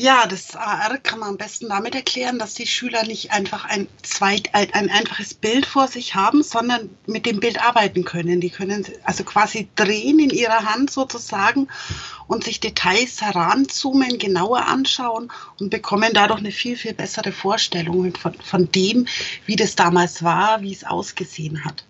Ja, das AR kann man am besten damit erklären, dass die Schüler nicht einfach ein, zweit, ein, ein einfaches Bild vor sich haben, sondern mit dem Bild arbeiten können. Die können also quasi drehen in ihrer Hand sozusagen und sich Details heranzoomen, genauer anschauen und bekommen dadurch eine viel, viel bessere Vorstellung von, von dem, wie das damals war, wie es ausgesehen hat.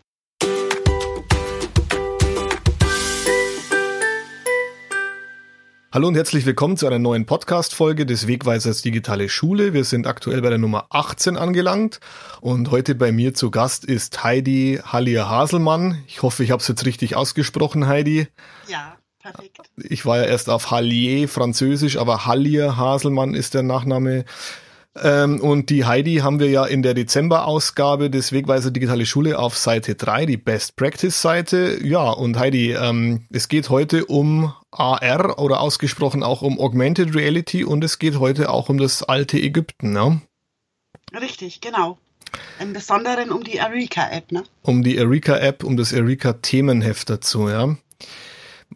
Hallo und herzlich willkommen zu einer neuen Podcast-Folge des Wegweisers Digitale Schule. Wir sind aktuell bei der Nummer 18 angelangt und heute bei mir zu Gast ist Heidi Hallier Haselmann. Ich hoffe, ich habe es jetzt richtig ausgesprochen, Heidi. Ja, perfekt. Ich war ja erst auf Hallier Französisch, aber Hallier Haselmann ist der Nachname. Ähm, und die Heidi haben wir ja in der Dezember-Ausgabe des Wegweiser Digitale Schule auf Seite 3, die Best Practice-Seite. Ja, und Heidi, ähm, es geht heute um AR oder ausgesprochen auch um Augmented Reality und es geht heute auch um das alte Ägypten, ne? Richtig, genau. Im Besonderen um die Erika-App, ne? Um die Erika-App, um das Erika-Themenheft dazu, ja.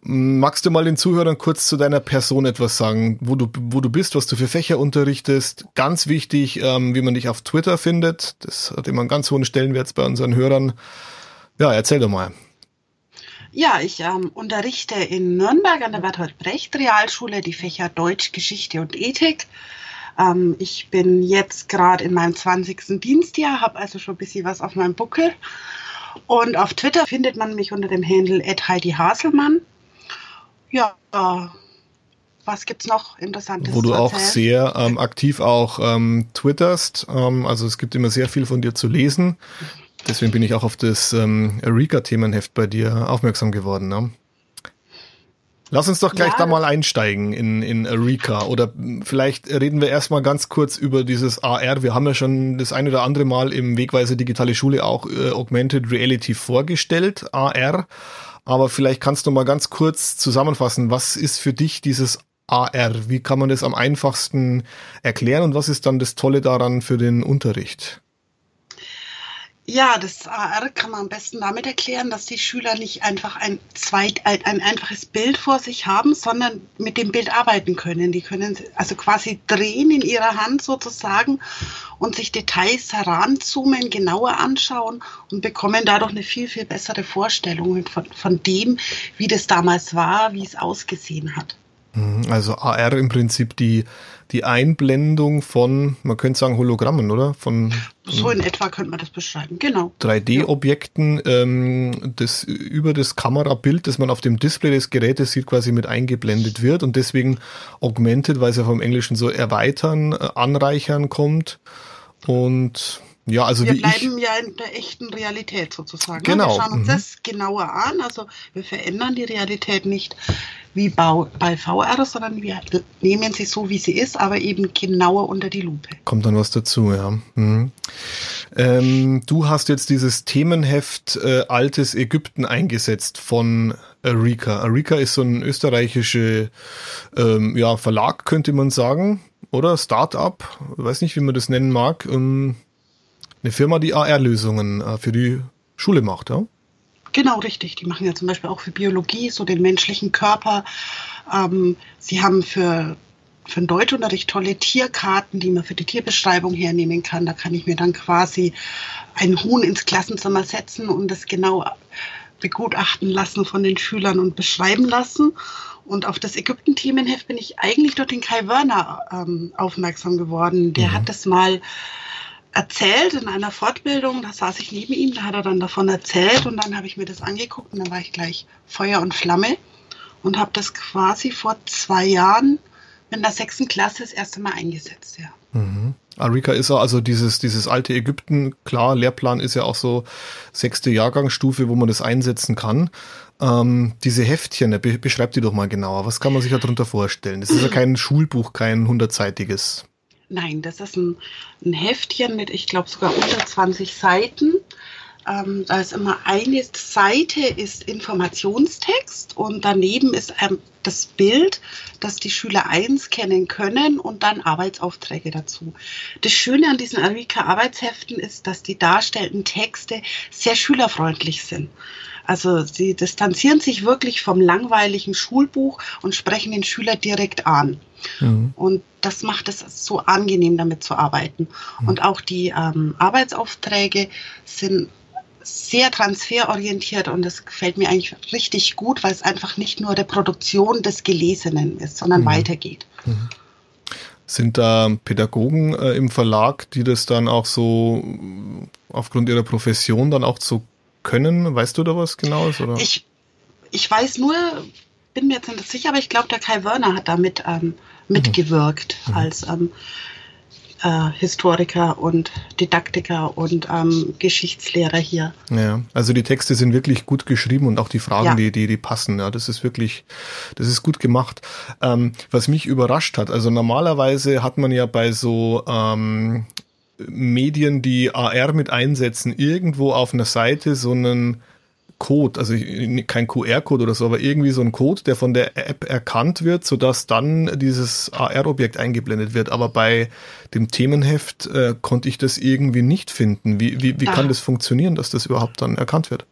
Magst du mal den Zuhörern kurz zu deiner Person etwas sagen, wo du, wo du bist, was du für Fächer unterrichtest? Ganz wichtig, ähm, wie man dich auf Twitter findet. Das hat immer einen ganz hohen Stellenwert bei unseren Hörern. Ja, erzähl doch mal. Ja, ich ähm, unterrichte in Nürnberg an der Bertolt Brecht Realschule die Fächer Deutsch, Geschichte und Ethik. Ähm, ich bin jetzt gerade in meinem 20. Dienstjahr, habe also schon ein bisschen was auf meinem Buckel. Und auf Twitter findet man mich unter dem Handle Heidi Haselmann. Ja, was gibt's noch Interessantes? Wo du auch sehr ähm, aktiv auch ähm, twitterst. Ähm, also es gibt immer sehr viel von dir zu lesen. Deswegen bin ich auch auf das ähm, Erika-Themenheft bei dir aufmerksam geworden. Ne? Lass uns doch gleich ja. da mal einsteigen in, in Erika. Oder vielleicht reden wir erstmal ganz kurz über dieses AR. Wir haben ja schon das ein oder andere Mal im Wegweise Digitale Schule auch äh, Augmented Reality vorgestellt, AR. Aber vielleicht kannst du mal ganz kurz zusammenfassen, was ist für dich dieses AR? Wie kann man das am einfachsten erklären und was ist dann das Tolle daran für den Unterricht? Ja, das AR kann man am besten damit erklären, dass die Schüler nicht einfach ein, zweit, ein, ein einfaches Bild vor sich haben, sondern mit dem Bild arbeiten können. Die können also quasi drehen in ihrer Hand sozusagen und sich Details heranzoomen, genauer anschauen und bekommen dadurch eine viel, viel bessere Vorstellung von, von dem, wie das damals war, wie es ausgesehen hat. Mhm, also AR im Prinzip die, die Einblendung von, man könnte sagen, Hologrammen, oder? Von, so in etwa könnte man das beschreiben, genau. 3D-Objekten, ähm, das über das Kamerabild, das man auf dem Display des Gerätes sieht, quasi mit eingeblendet wird und deswegen augmented, weil es ja vom Englischen so erweitern, äh, anreichern kommt. Und ja, also wir bleiben ich, ja in der echten Realität sozusagen. Genau. Wir schauen uns mhm. das genauer an. Also wir verändern die Realität nicht wie bei VR, sondern wir nehmen sie so, wie sie ist, aber eben genauer unter die Lupe. Kommt dann was dazu, ja. Mhm. Ähm, du hast jetzt dieses Themenheft äh, Altes Ägypten eingesetzt von Erika. Erika ist so ein österreichischer ähm, ja, Verlag, könnte man sagen, oder? Start-up, weiß nicht, wie man das nennen mag. Ähm, eine Firma, die AR-Lösungen äh, für die Schule macht, ja? Genau, richtig. Die machen ja zum Beispiel auch für Biologie, so den menschlichen Körper. Ähm, sie haben für, für den Deutschunterricht tolle Tierkarten, die man für die Tierbeschreibung hernehmen kann. Da kann ich mir dann quasi ein Huhn ins Klassenzimmer setzen und das genau begutachten lassen von den Schülern und beschreiben lassen. Und auf das Ägypten-Themenheft bin ich eigentlich durch den Kai Werner ähm, aufmerksam geworden. Der mhm. hat das mal erzählt in einer Fortbildung, da saß ich neben ihm, da hat er dann davon erzählt und dann habe ich mir das angeguckt und dann war ich gleich Feuer und Flamme und habe das quasi vor zwei Jahren in der sechsten Klasse das erste Mal eingesetzt, ja. Mhm. Arika ist ja also dieses, dieses alte Ägypten, klar, Lehrplan ist ja auch so sechste Jahrgangsstufe, wo man das einsetzen kann. Ähm, diese Heftchen, be beschreibt die doch mal genauer. Was kann man sich darunter vorstellen? Das ist ja kein Schulbuch, kein hundertseitiges. Nein, das ist ein, ein Heftchen mit, ich glaube, sogar unter 20 Seiten. Ähm, da ist immer eine Seite ist Informationstext und daneben ist ähm, das Bild, das die Schüler einscannen können und dann Arbeitsaufträge dazu. Das Schöne an diesen Arika-Arbeitsheften ist, dass die darstellenden Texte sehr schülerfreundlich sind. Also sie distanzieren sich wirklich vom langweiligen Schulbuch und sprechen den Schüler direkt an. Mhm. Und das macht es so angenehm, damit zu arbeiten. Mhm. Und auch die ähm, Arbeitsaufträge sind sehr transferorientiert und das gefällt mir eigentlich richtig gut, weil es einfach nicht nur Reproduktion des Gelesenen ist, sondern mhm. weitergeht. Mhm. Sind da Pädagogen äh, im Verlag, die das dann auch so aufgrund ihrer Profession dann auch so können? Weißt du da was genaues? Oder? Ich, ich weiß nur, bin mir jetzt nicht sicher, aber ich glaube, der Kai Wörner hat damit ähm, mitgewirkt mhm. als ähm, äh, Historiker und Didaktiker und ähm, Geschichtslehrer hier. Ja, also die Texte sind wirklich gut geschrieben und auch die Fragen, ja. die, die, die passen. Ja, das ist wirklich, das ist gut gemacht. Ähm, was mich überrascht hat, also normalerweise hat man ja bei so ähm, Medien, die AR mit einsetzen, irgendwo auf einer Seite so einen Code, also kein QR-Code oder so, aber irgendwie so ein Code, der von der App erkannt wird, sodass dann dieses AR-Objekt eingeblendet wird. Aber bei dem Themenheft äh, konnte ich das irgendwie nicht finden. Wie, wie, wie da, kann das funktionieren, dass das überhaupt dann erkannt wird?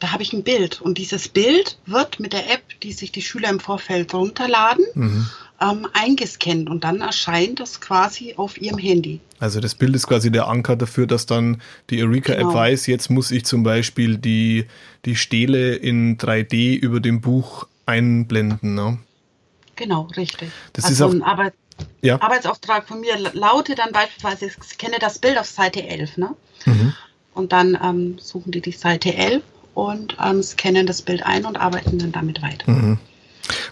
Da habe ich ein Bild und dieses Bild wird mit der App, die sich die Schüler im Vorfeld runterladen, mhm ähm, eingescannt und dann erscheint das quasi auf ihrem Handy. Also das Bild ist quasi der Anker dafür, dass dann die Eureka-App genau. weiß, jetzt muss ich zum Beispiel die, die Stele in 3D über dem Buch einblenden. Ne? Genau, richtig. Das also ist auch, ein Arbeit ja. Arbeitsauftrag von mir lautet dann beispielsweise, ich scanne das Bild auf Seite 11. Ne? Mhm. Und dann ähm, suchen die die Seite 11 und ähm, scannen das Bild ein und arbeiten dann damit weiter. Mhm.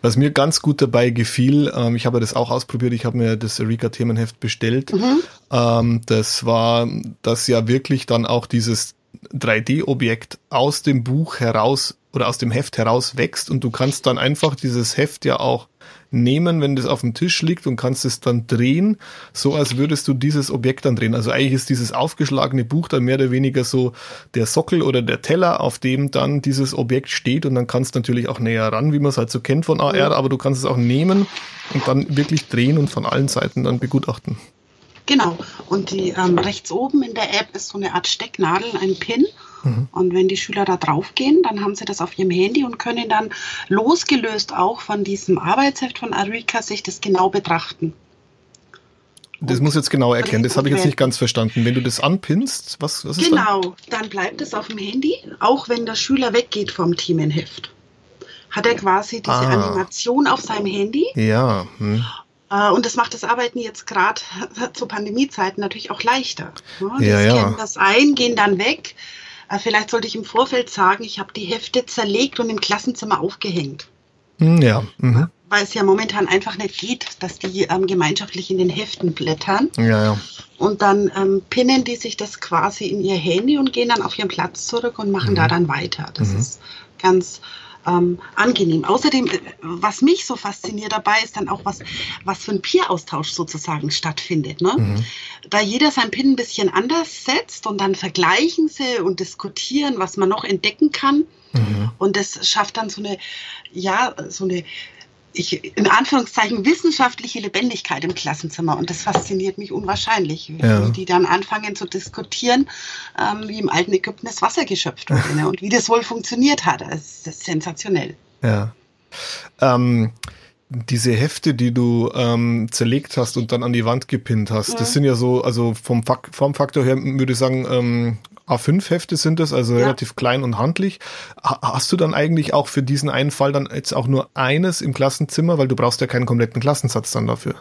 Was mir ganz gut dabei gefiel, ähm, ich habe das auch ausprobiert, ich habe mir das Erika Themenheft bestellt. Mhm. Ähm, das war, dass ja wirklich dann auch dieses 3D-Objekt aus dem Buch heraus oder aus dem Heft heraus wächst und du kannst dann einfach dieses Heft ja auch nehmen, wenn das auf dem Tisch liegt und kannst es dann drehen, so als würdest du dieses Objekt dann drehen. Also eigentlich ist dieses aufgeschlagene Buch dann mehr oder weniger so der Sockel oder der Teller, auf dem dann dieses Objekt steht und dann kannst du natürlich auch näher ran, wie man es halt so kennt von AR, aber du kannst es auch nehmen und dann wirklich drehen und von allen Seiten dann begutachten. Genau. Und die ähm, rechts oben in der App ist so eine Art Stecknadel, ein Pin. Mhm. Und wenn die Schüler da drauf gehen, dann haben sie das auf ihrem Handy und können dann losgelöst auch von diesem Arbeitsheft von Arika sich das genau betrachten. Das muss jetzt genau erkennen, das habe ich jetzt nicht ganz verstanden. Wenn du das anpinnst, was, was ist Genau, dann? dann bleibt es auf dem Handy, auch wenn der Schüler weggeht vom Themenheft. Hat er quasi diese ah. Animation auf seinem Handy. Ja. Hm. Äh, und das macht das Arbeiten jetzt gerade zu Pandemiezeiten natürlich auch leichter. Die ja, scannen das ein, gehen dann weg. Äh, vielleicht sollte ich im Vorfeld sagen, ich habe die Hefte zerlegt und im Klassenzimmer aufgehängt. Hm, ja. Mhm. Weil es ja momentan einfach nicht geht, dass die ähm, gemeinschaftlich in den Heften blättern. Ja, ja. Und dann ähm, pinnen die sich das quasi in ihr Handy und gehen dann auf ihren Platz zurück und machen mhm. da dann weiter. Das mhm. ist ganz ähm, angenehm. Außerdem, äh, was mich so fasziniert dabei, ist dann auch, was, was für ein Peer-Austausch sozusagen stattfindet. Ne? Mhm. Da jeder sein Pin ein bisschen anders setzt und dann vergleichen sie und diskutieren, was man noch entdecken kann. Mhm. Und das schafft dann so eine, ja, so eine ich, in Anführungszeichen wissenschaftliche Lebendigkeit im Klassenzimmer und das fasziniert mich unwahrscheinlich, ja. wie die dann anfangen zu diskutieren, ähm, wie im alten Ägypten das Wasser geschöpft wurde ne? und wie das wohl funktioniert hat. Das ist sensationell. Ja. Ähm, diese Hefte, die du ähm, zerlegt hast und dann an die Wand gepinnt hast, mhm. das sind ja so, also vom Fak Formfaktor her würde ich sagen, ähm, A5-Hefte sind es, also ja. relativ klein und handlich. Hast du dann eigentlich auch für diesen einen Fall dann jetzt auch nur eines im Klassenzimmer, weil du brauchst ja keinen kompletten Klassensatz dann dafür?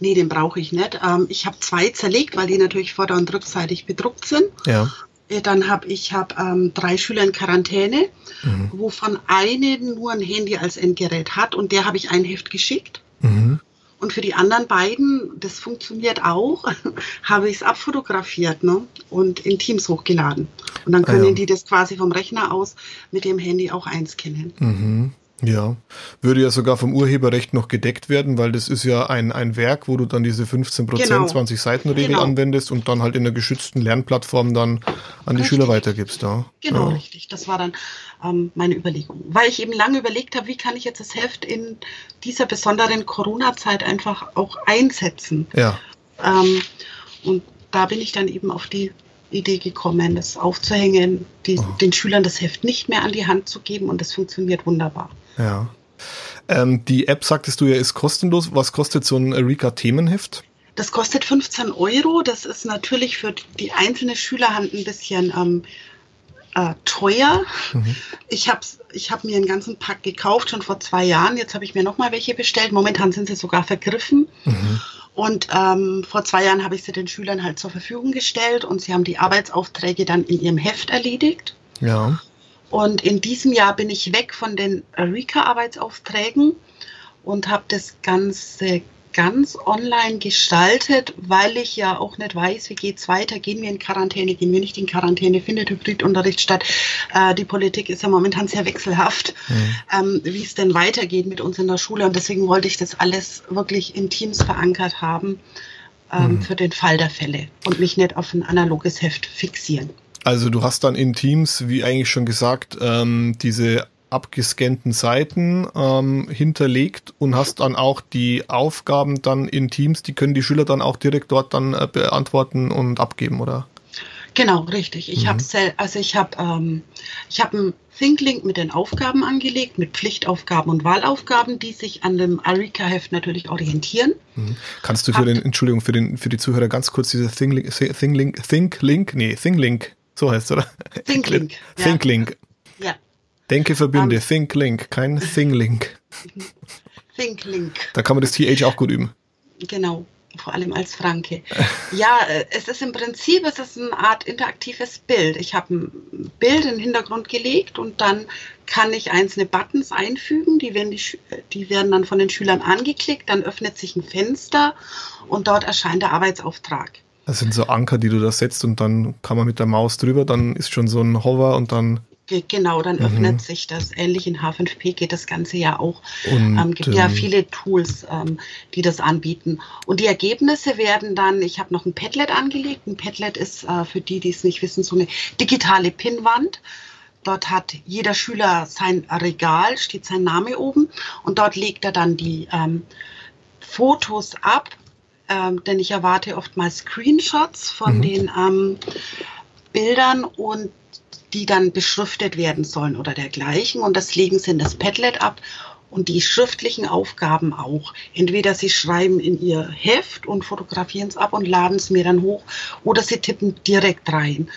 Nee, den brauche ich nicht. Ähm, ich habe zwei zerlegt, weil die natürlich vorder- und rückseitig bedruckt sind. Ja. Äh, dann habe ich hab, ähm, drei Schüler in Quarantäne, mhm. wovon eine nur ein Handy als Endgerät hat und der habe ich ein Heft geschickt. Mhm. Und für die anderen beiden, das funktioniert auch, habe ich es abfotografiert ne? und in Teams hochgeladen. Und dann können ah, ja. die das quasi vom Rechner aus mit dem Handy auch einscannen. Mhm. Ja, würde ja sogar vom Urheberrecht noch gedeckt werden, weil das ist ja ein, ein Werk, wo du dann diese 15 genau. 20 Seiten Regel genau. anwendest und dann halt in einer geschützten Lernplattform dann an die richtig. Schüler weitergibst. Ja. Genau, ja. richtig. Das war dann ähm, meine Überlegung. Weil ich eben lange überlegt habe, wie kann ich jetzt das Heft in dieser besonderen Corona-Zeit einfach auch einsetzen. Ja. Ähm, und da bin ich dann eben auf die Idee gekommen, das aufzuhängen, die, oh. den Schülern das Heft nicht mehr an die Hand zu geben und das funktioniert wunderbar. Ja. Ähm, die App, sagtest du ja, ist kostenlos. Was kostet so ein Erika-Themenheft? Das kostet 15 Euro. Das ist natürlich für die einzelne Schülerhand ein bisschen ähm, äh, teuer. Mhm. Ich habe ich hab mir einen ganzen Pack gekauft, schon vor zwei Jahren. Jetzt habe ich mir nochmal welche bestellt. Momentan sind sie sogar vergriffen. Mhm. Und ähm, vor zwei Jahren habe ich sie den Schülern halt zur Verfügung gestellt und sie haben die Arbeitsaufträge dann in ihrem Heft erledigt. Ja. Und in diesem Jahr bin ich weg von den Rika-Arbeitsaufträgen und habe das Ganze ganz online gestaltet, weil ich ja auch nicht weiß, wie geht es weiter, gehen wir in Quarantäne, gehen wir nicht in Quarantäne, findet Hybridunterricht statt. Äh, die Politik ist ja momentan sehr wechselhaft, mhm. ähm, wie es denn weitergeht mit uns in der Schule. Und deswegen wollte ich das alles wirklich in Teams verankert haben ähm, mhm. für den Fall der Fälle und mich nicht auf ein analoges Heft fixieren. Also du hast dann in Teams, wie eigentlich schon gesagt, ähm, diese abgescannten Seiten ähm, hinterlegt und hast dann auch die Aufgaben dann in Teams, die können die Schüler dann auch direkt dort dann äh, beantworten und abgeben, oder? Genau, richtig. Ich mhm. habe also ich habe ähm, ich habe einen ThinkLink mit den Aufgaben angelegt, mit Pflichtaufgaben und Wahlaufgaben, die sich an dem Arika-Heft natürlich orientieren. Mhm. Kannst du für hab, den Entschuldigung für den für die Zuhörer ganz kurz diese ThinkLink ThinkLink ThinkLink nee ThinkLink so heißt es, oder? ThinkLink. ThinkLink. Ja. Denke verbinde, um, ThinkLink, kein ThingLink. ThinkLink. Da kann man das TH auch gut üben. Genau, vor allem als Franke. ja, äh, es ist im Prinzip, es ist eine Art interaktives Bild. Ich habe ein Bild in den Hintergrund gelegt und dann kann ich einzelne Buttons einfügen, die werden, die, die werden dann von den Schülern angeklickt, dann öffnet sich ein Fenster und dort erscheint der Arbeitsauftrag. Das sind so Anker, die du da setzt und dann kann man mit der Maus drüber, dann ist schon so ein Hover und dann. Genau, dann mhm. öffnet sich das. Ähnlich in H5P geht das Ganze ja auch. Und, ähm, gibt ja ähm, viele Tools, ähm, die das anbieten. Und die Ergebnisse werden dann, ich habe noch ein Padlet angelegt. Ein Padlet ist äh, für die, die es nicht wissen, so eine digitale Pinnwand. Dort hat jeder Schüler sein Regal, steht sein Name oben und dort legt er dann die ähm, Fotos ab ähm, denn ich erwarte oftmals Screenshots von mhm. den ähm, Bildern und die dann beschriftet werden sollen oder dergleichen. Und das legen sie in das Padlet ab und die schriftlichen Aufgaben auch. Entweder sie schreiben in ihr Heft und fotografieren es ab und laden es mir dann hoch oder sie tippen direkt rein.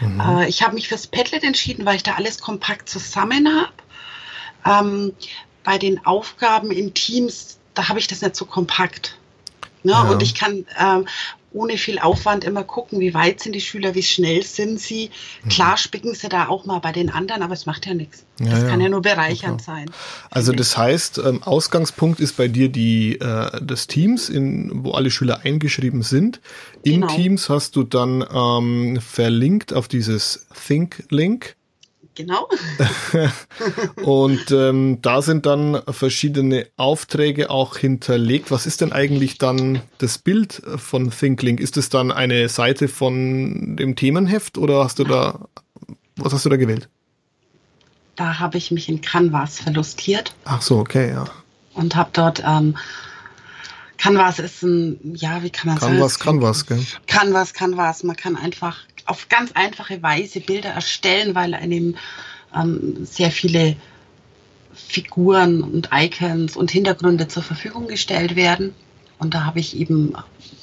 Mhm. Äh, ich habe mich fürs Padlet entschieden, weil ich da alles kompakt zusammen habe. Ähm, bei den Aufgaben in Teams, da habe ich das nicht so kompakt. Ne? Ja. Und ich kann ähm, ohne viel Aufwand immer gucken, wie weit sind die Schüler, wie schnell sind sie. Mhm. Klar spicken sie da auch mal bei den anderen, aber es macht ja nichts. Ja, das ja. kann ja nur bereichernd okay. sein. Also das heißt, ähm, Ausgangspunkt ist bei dir die äh, des Teams, in, wo alle Schüler eingeschrieben sind. In genau. Teams hast du dann ähm, verlinkt auf dieses Think-Link Genau. und ähm, da sind dann verschiedene Aufträge auch hinterlegt. Was ist denn eigentlich dann das Bild von ThinkLink? Ist es dann eine Seite von dem Themenheft oder hast du da, was hast du da gewählt? Da habe ich mich in Canvas verlustiert. Ach so, okay, ja. Und habe dort, ähm, Canvas ist ein, ja, wie kann man sagen? Canvas, Canvas, gell? Canvas, Canvas. Man kann einfach auf ganz einfache Weise Bilder erstellen, weil einem ähm, sehr viele Figuren und Icons und Hintergründe zur Verfügung gestellt werden. Und da habe ich eben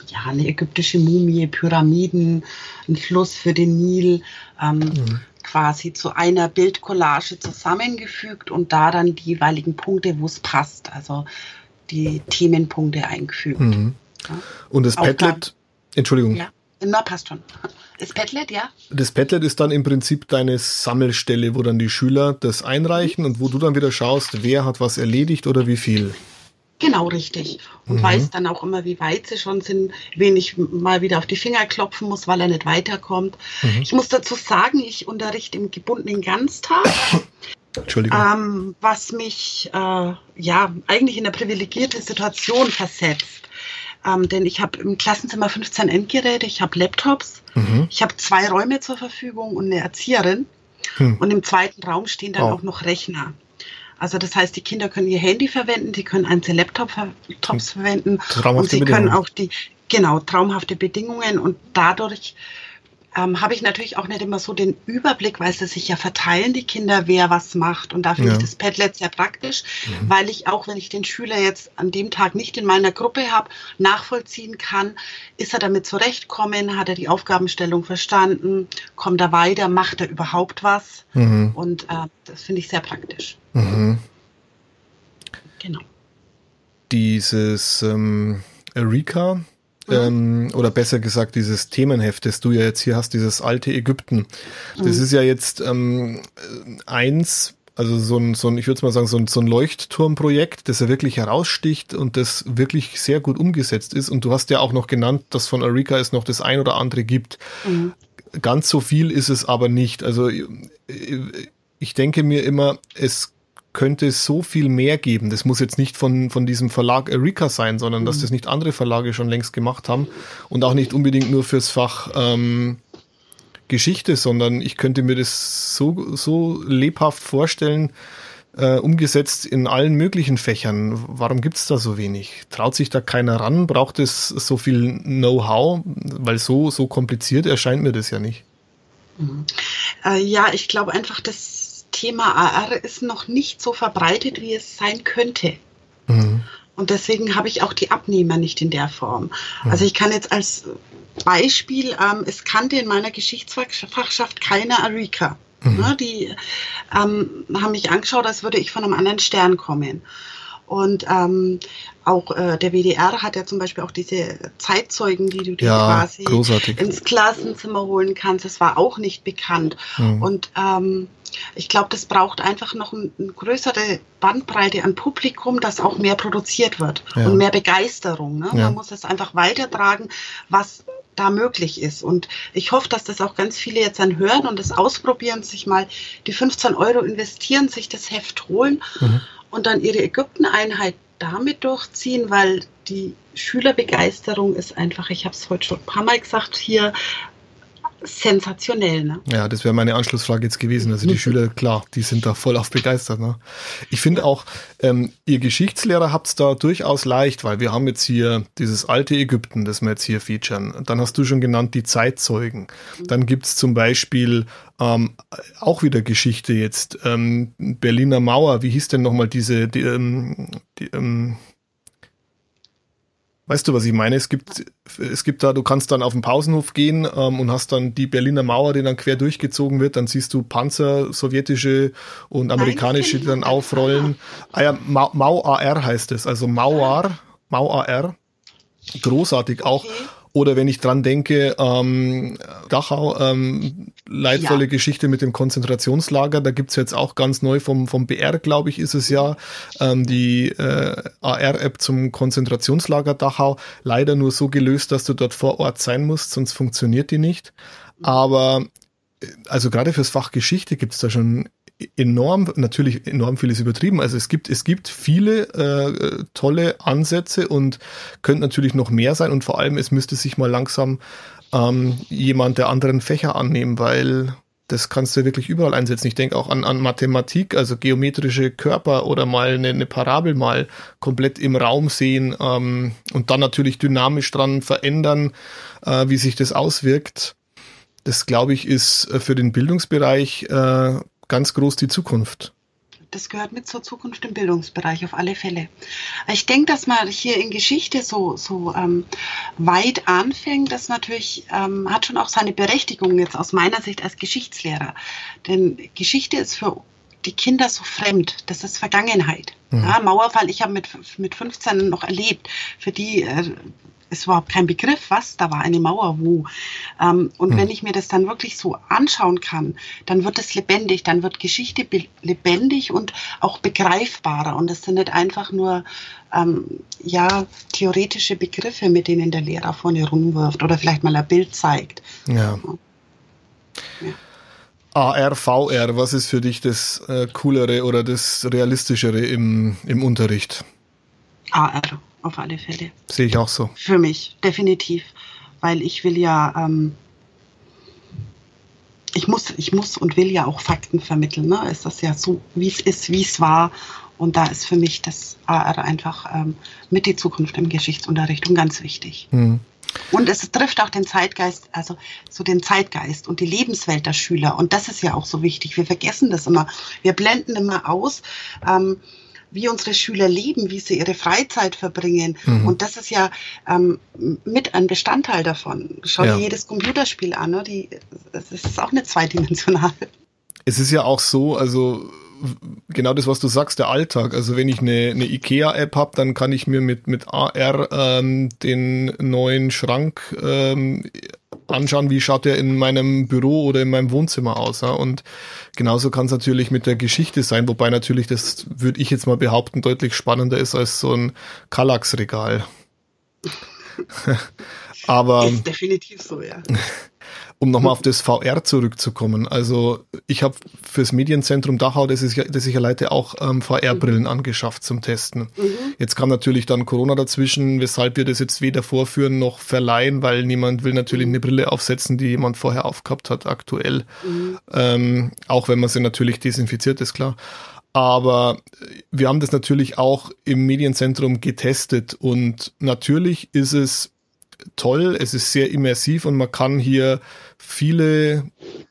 ja, eine ägyptische Mumie, Pyramiden, einen Fluss für den Nil, ähm, mhm. quasi zu einer Bildcollage zusammengefügt und da dann die jeweiligen Punkte, wo es passt, also die Themenpunkte eingefügt. Mhm. Ja. Und das Padlet, Entschuldigung. Ja, na, passt schon. Das Padlet, ja? Das Padlet ist dann im Prinzip deine Sammelstelle, wo dann die Schüler das einreichen und wo du dann wieder schaust, wer hat was erledigt oder wie viel. Genau, richtig. Und mhm. weiß dann auch immer, wie weit sie schon sind, wen ich mal wieder auf die Finger klopfen muss, weil er nicht weiterkommt. Mhm. Ich muss dazu sagen, ich unterrichte im gebundenen Ganztag. Entschuldigung. Ähm, was mich äh, ja eigentlich in eine privilegierte Situation versetzt. Ähm, denn ich habe im Klassenzimmer 15 Endgeräte, ich habe Laptops, mhm. ich habe zwei Räume zur Verfügung und eine Erzieherin. Mhm. Und im zweiten Raum stehen dann oh. auch noch Rechner. Also das heißt, die Kinder können ihr Handy verwenden, die können einzelne Laptops hm. verwenden und sie können auch die genau traumhafte Bedingungen und dadurch ähm, habe ich natürlich auch nicht immer so den Überblick, weil sie sich ja verteilen, die Kinder, wer was macht. Und da finde ja. ich das Padlet sehr praktisch, mhm. weil ich auch, wenn ich den Schüler jetzt an dem Tag nicht in meiner Gruppe habe, nachvollziehen kann, ist er damit zurechtkommen, hat er die Aufgabenstellung verstanden, kommt er weiter, macht er überhaupt was. Mhm. Und äh, das finde ich sehr praktisch. Mhm. Genau. Dieses ähm, Erika, Mhm. Ähm, oder besser gesagt, dieses Themenheft, das du ja jetzt hier hast, dieses alte Ägypten. Das mhm. ist ja jetzt ähm, eins, also so ein, so ein ich würde mal sagen, so ein, so ein Leuchtturmprojekt, das ja wirklich heraussticht und das wirklich sehr gut umgesetzt ist. Und du hast ja auch noch genannt, dass von Erika es noch das ein oder andere gibt. Mhm. Ganz so viel ist es aber nicht. Also ich denke mir immer, es könnte so viel mehr geben. Das muss jetzt nicht von, von diesem Verlag Erika sein, sondern dass mhm. das nicht andere Verlage schon längst gemacht haben und auch nicht unbedingt nur fürs Fach ähm, Geschichte, sondern ich könnte mir das so, so lebhaft vorstellen, äh, umgesetzt in allen möglichen Fächern. Warum gibt's da so wenig? Traut sich da keiner ran? Braucht es so viel Know-how? Weil so, so kompliziert erscheint mir das ja nicht. Mhm. Äh, ja, ich glaube einfach, dass Thema AR ist noch nicht so verbreitet, wie es sein könnte. Mhm. Und deswegen habe ich auch die Abnehmer nicht in der Form. Mhm. Also ich kann jetzt als Beispiel, ähm, es kannte in meiner Geschichtsfachschaft keiner Arika. Mhm. Ne, die ähm, haben mich angeschaut, als würde ich von einem anderen Stern kommen. Und ähm, auch äh, der WDR hat ja zum Beispiel auch diese Zeitzeugen, die du dir ja, quasi großartig. ins Klassenzimmer holen kannst. Das war auch nicht bekannt. Mhm. Und ähm, ich glaube, das braucht einfach noch eine größere Bandbreite an Publikum, dass auch mehr produziert wird ja. und mehr Begeisterung. Ne? Ja. Man muss es einfach weitertragen, was da möglich ist. Und ich hoffe, dass das auch ganz viele jetzt dann hören und das ausprobieren, sich mal die 15 Euro investieren, sich das Heft holen mhm. und dann ihre Ägypten-Einheit damit durchziehen, weil die Schülerbegeisterung ist einfach, ich habe es heute schon ein paar Mal gesagt, hier sensationell. Ne? Ja, das wäre meine Anschlussfrage jetzt gewesen. Also die Schüler, klar, die sind da voll auf begeistert. Ne? Ich finde auch, ähm, ihr Geschichtslehrer habt es da durchaus leicht, weil wir haben jetzt hier dieses alte Ägypten, das wir jetzt hier featuren. Dann hast du schon genannt die Zeitzeugen. Dann gibt's zum Beispiel ähm, auch wieder Geschichte jetzt. Ähm, Berliner Mauer, wie hieß denn nochmal diese, die, ähm, die, ähm, Weißt du, was ich meine? Es gibt, es gibt da, du kannst dann auf den Pausenhof gehen ähm, und hast dann die Berliner Mauer, die dann quer durchgezogen wird. Dann siehst du Panzer, sowjetische und amerikanische, die dann aufrollen. Ah ja, Mau AR heißt es, also Mauar, Mau AR. Großartig auch. Okay. Oder wenn ich dran denke, ähm, Dachau, ähm, leidvolle ja. Geschichte mit dem Konzentrationslager, da gibt's jetzt auch ganz neu vom, vom BR, glaube ich, ist es ja, ähm, die äh, AR-App zum Konzentrationslager Dachau. Leider nur so gelöst, dass du dort vor Ort sein musst, sonst funktioniert die nicht. Aber äh, also gerade fürs Fach Geschichte gibt's da schon enorm, natürlich enorm vieles übertrieben. Also es gibt, es gibt viele äh, tolle Ansätze und könnte natürlich noch mehr sein und vor allem es müsste sich mal langsam ähm, jemand der anderen Fächer annehmen, weil das kannst du wirklich überall einsetzen. Ich denke auch an, an Mathematik, also geometrische Körper oder mal eine, eine Parabel mal komplett im Raum sehen ähm, und dann natürlich dynamisch dran verändern, äh, wie sich das auswirkt. Das glaube ich ist äh, für den Bildungsbereich äh, ganz groß die Zukunft. Das gehört mit zur Zukunft im Bildungsbereich auf alle Fälle. Ich denke, dass man hier in Geschichte so, so ähm, weit anfängt, das natürlich ähm, hat schon auch seine Berechtigung jetzt aus meiner Sicht als Geschichtslehrer. Denn Geschichte ist für die Kinder so fremd. Das ist Vergangenheit. Mhm. Ja, Mauerfall, ich habe mit, mit 15 noch erlebt. Für die äh, ist überhaupt kein Begriff, was, da war eine Mauer, wo. Ähm, und mhm. wenn ich mir das dann wirklich so anschauen kann, dann wird es lebendig, dann wird Geschichte lebendig und auch begreifbarer. Und das sind nicht einfach nur ähm, ja, theoretische Begriffe, mit denen der Lehrer vorne rumwirft oder vielleicht mal ein Bild zeigt. Ja. ja. AR, VR, was ist für dich das äh, coolere oder das realistischere im, im Unterricht? AR, auf alle Fälle. Sehe ich auch so. Für mich, definitiv. Weil ich will ja, ähm, ich muss, ich muss und will ja auch Fakten vermitteln. Ne? Ist das ja so, wie es ist, wie es war. Und da ist für mich das AR einfach ähm, mit die Zukunft im Geschichtsunterricht und ganz wichtig. Mhm. Und es trifft auch den Zeitgeist, also so den Zeitgeist und die Lebenswelt der Schüler. Und das ist ja auch so wichtig. Wir vergessen das immer. Wir blenden immer aus. Ähm, wie unsere Schüler leben, wie sie ihre Freizeit verbringen. Mhm. Und das ist ja ähm, mit ein Bestandteil davon. Schau ja. dir jedes Computerspiel an, ne? Die, das ist auch nicht zweidimensional. Es ist ja auch so, also genau das, was du sagst, der Alltag. Also wenn ich eine, eine IKEA-App habe, dann kann ich mir mit, mit AR ähm, den neuen Schrank ähm, anschauen, wie schaut der in meinem Büro oder in meinem Wohnzimmer aus. Ja? Und genauso kann es natürlich mit der Geschichte sein, wobei natürlich, das würde ich jetzt mal behaupten, deutlich spannender ist als so ein Kallax-Regal. Aber ist definitiv so, ja. um nochmal auf das VR zurückzukommen. Also ich habe fürs Medienzentrum Dachau, das, ist, das ich ja leite, auch ähm, VR-Brillen angeschafft zum Testen. Mhm. Jetzt kam natürlich dann Corona dazwischen, weshalb wir das jetzt weder vorführen noch verleihen, weil niemand will natürlich eine Brille aufsetzen, die jemand vorher aufgehabt hat, aktuell. Mhm. Ähm, auch wenn man sie natürlich desinfiziert, ist klar. Aber wir haben das natürlich auch im Medienzentrum getestet und natürlich ist es toll, es ist sehr immersiv und man kann hier viele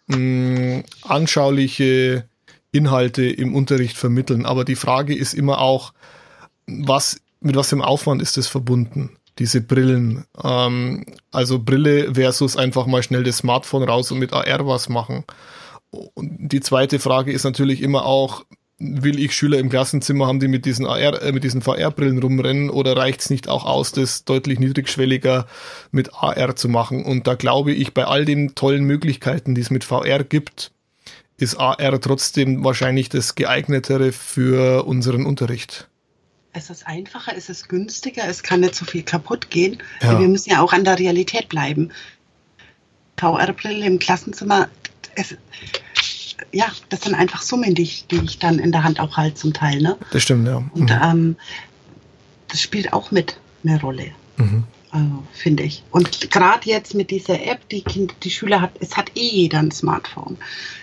mh, mm, anschauliche Inhalte im Unterricht vermitteln. Aber die Frage ist immer auch, was, mit was einem Aufwand ist das verbunden? Diese Brillen. Ähm, also Brille versus einfach mal schnell das Smartphone raus und mit AR was machen. Und die zweite Frage ist natürlich immer auch, will ich Schüler im Klassenzimmer haben, die mit diesen AR, äh, mit diesen VR-Brillen rumrennen oder reicht es nicht auch aus, das deutlich niedrigschwelliger mit AR zu machen? Und da glaube ich, bei all den tollen Möglichkeiten, die es mit VR gibt, ist AR trotzdem wahrscheinlich das geeignetere für unseren Unterricht. Es ist einfacher, es ist günstiger, es kann nicht so viel kaputt gehen. Ja. Wir müssen ja auch an der Realität bleiben. VR-Brille im Klassenzimmer, es, ja, das sind einfach Summen, die ich, die ich dann in der Hand auch halte zum Teil. Ne? Das stimmt, ja. Und mhm. ähm, das spielt auch mit eine Rolle. Mhm. Also, finde ich. Und gerade jetzt mit dieser App, die kind, die Schüler hat, es hat eh jeder ein Smartphone.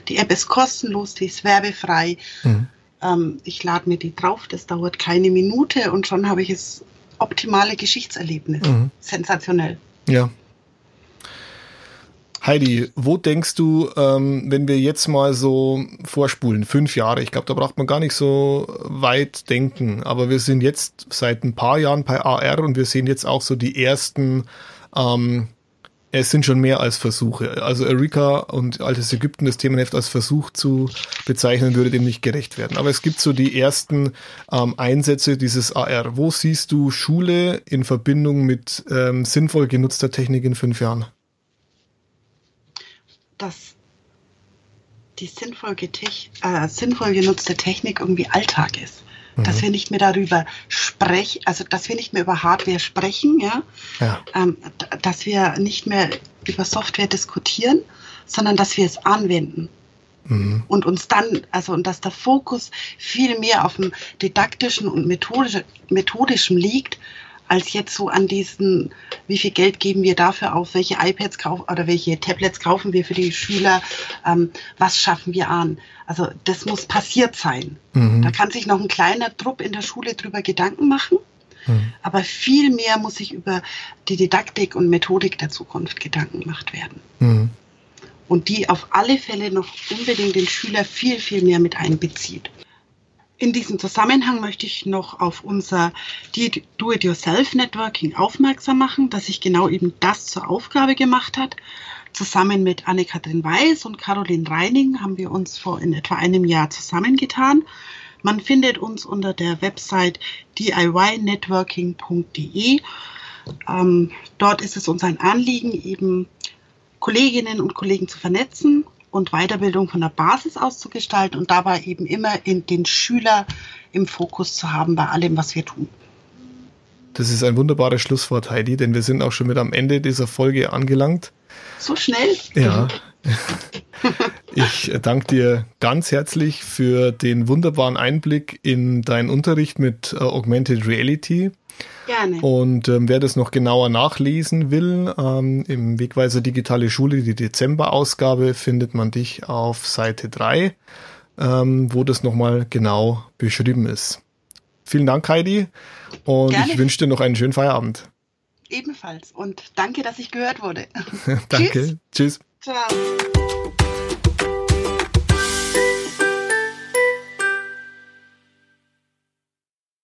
Die App ist kostenlos, die ist werbefrei. Mhm. Ähm, ich lade mir die drauf, das dauert keine Minute und schon habe ich das optimale Geschichtserlebnis. Mhm. Sensationell. Ja, Heidi, wo denkst du, ähm, wenn wir jetzt mal so vorspulen, fünf Jahre, ich glaube, da braucht man gar nicht so weit denken, aber wir sind jetzt seit ein paar Jahren bei AR und wir sehen jetzt auch so die ersten, ähm, es sind schon mehr als Versuche. Also Erika und Altes Ägypten, das Themenheft als Versuch zu bezeichnen, würde dem nicht gerecht werden. Aber es gibt so die ersten ähm, Einsätze dieses AR. Wo siehst du Schule in Verbindung mit ähm, sinnvoll genutzter Technik in fünf Jahren? Dass die sinnvoll, äh, sinnvoll genutzte Technik irgendwie Alltag ist. Mhm. Dass wir nicht mehr darüber sprechen, also dass wir nicht mehr über Hardware sprechen, ja, ja. Ähm, dass wir nicht mehr über Software diskutieren, sondern dass wir es anwenden. Mhm. Und uns dann, also und dass der Fokus viel mehr auf dem didaktischen und methodisch, methodischen liegt, als jetzt so an diesen, wie viel Geld geben wir dafür auf, welche iPads kaufen oder welche Tablets kaufen wir für die Schüler, ähm, was schaffen wir an. Also das muss passiert sein. Mhm. Da kann sich noch ein kleiner Trupp in der Schule drüber Gedanken machen. Mhm. Aber viel mehr muss sich über die Didaktik und Methodik der Zukunft Gedanken gemacht werden. Mhm. Und die auf alle Fälle noch unbedingt den Schüler viel, viel mehr mit einbezieht. In diesem Zusammenhang möchte ich noch auf unser Do-it-yourself-Networking aufmerksam machen, das sich genau eben das zur Aufgabe gemacht hat. Zusammen mit Anne-Kathrin Weiß und Caroline Reining haben wir uns vor in etwa einem Jahr zusammengetan. Man findet uns unter der Website diynetworking.de. Ähm, dort ist es uns ein Anliegen, eben Kolleginnen und Kollegen zu vernetzen und Weiterbildung von der Basis aus zu gestalten und dabei eben immer in den Schüler im Fokus zu haben bei allem, was wir tun. Das ist ein wunderbares Schlusswort, Heidi, denn wir sind auch schon mit am Ende dieser Folge angelangt. So schnell? Ja. Ich danke dir ganz herzlich für den wunderbaren Einblick in deinen Unterricht mit äh, Augmented Reality. Gerne. Und ähm, wer das noch genauer nachlesen will, ähm, im Wegweiser Digitale Schule, die Dezember-Ausgabe, findet man dich auf Seite 3, ähm, wo das nochmal genau beschrieben ist. Vielen Dank, Heidi. Und Gerne. ich wünsche dir noch einen schönen Feierabend. Ebenfalls. Und danke, dass ich gehört wurde. danke. Tschüss. Tschüss. Ciao.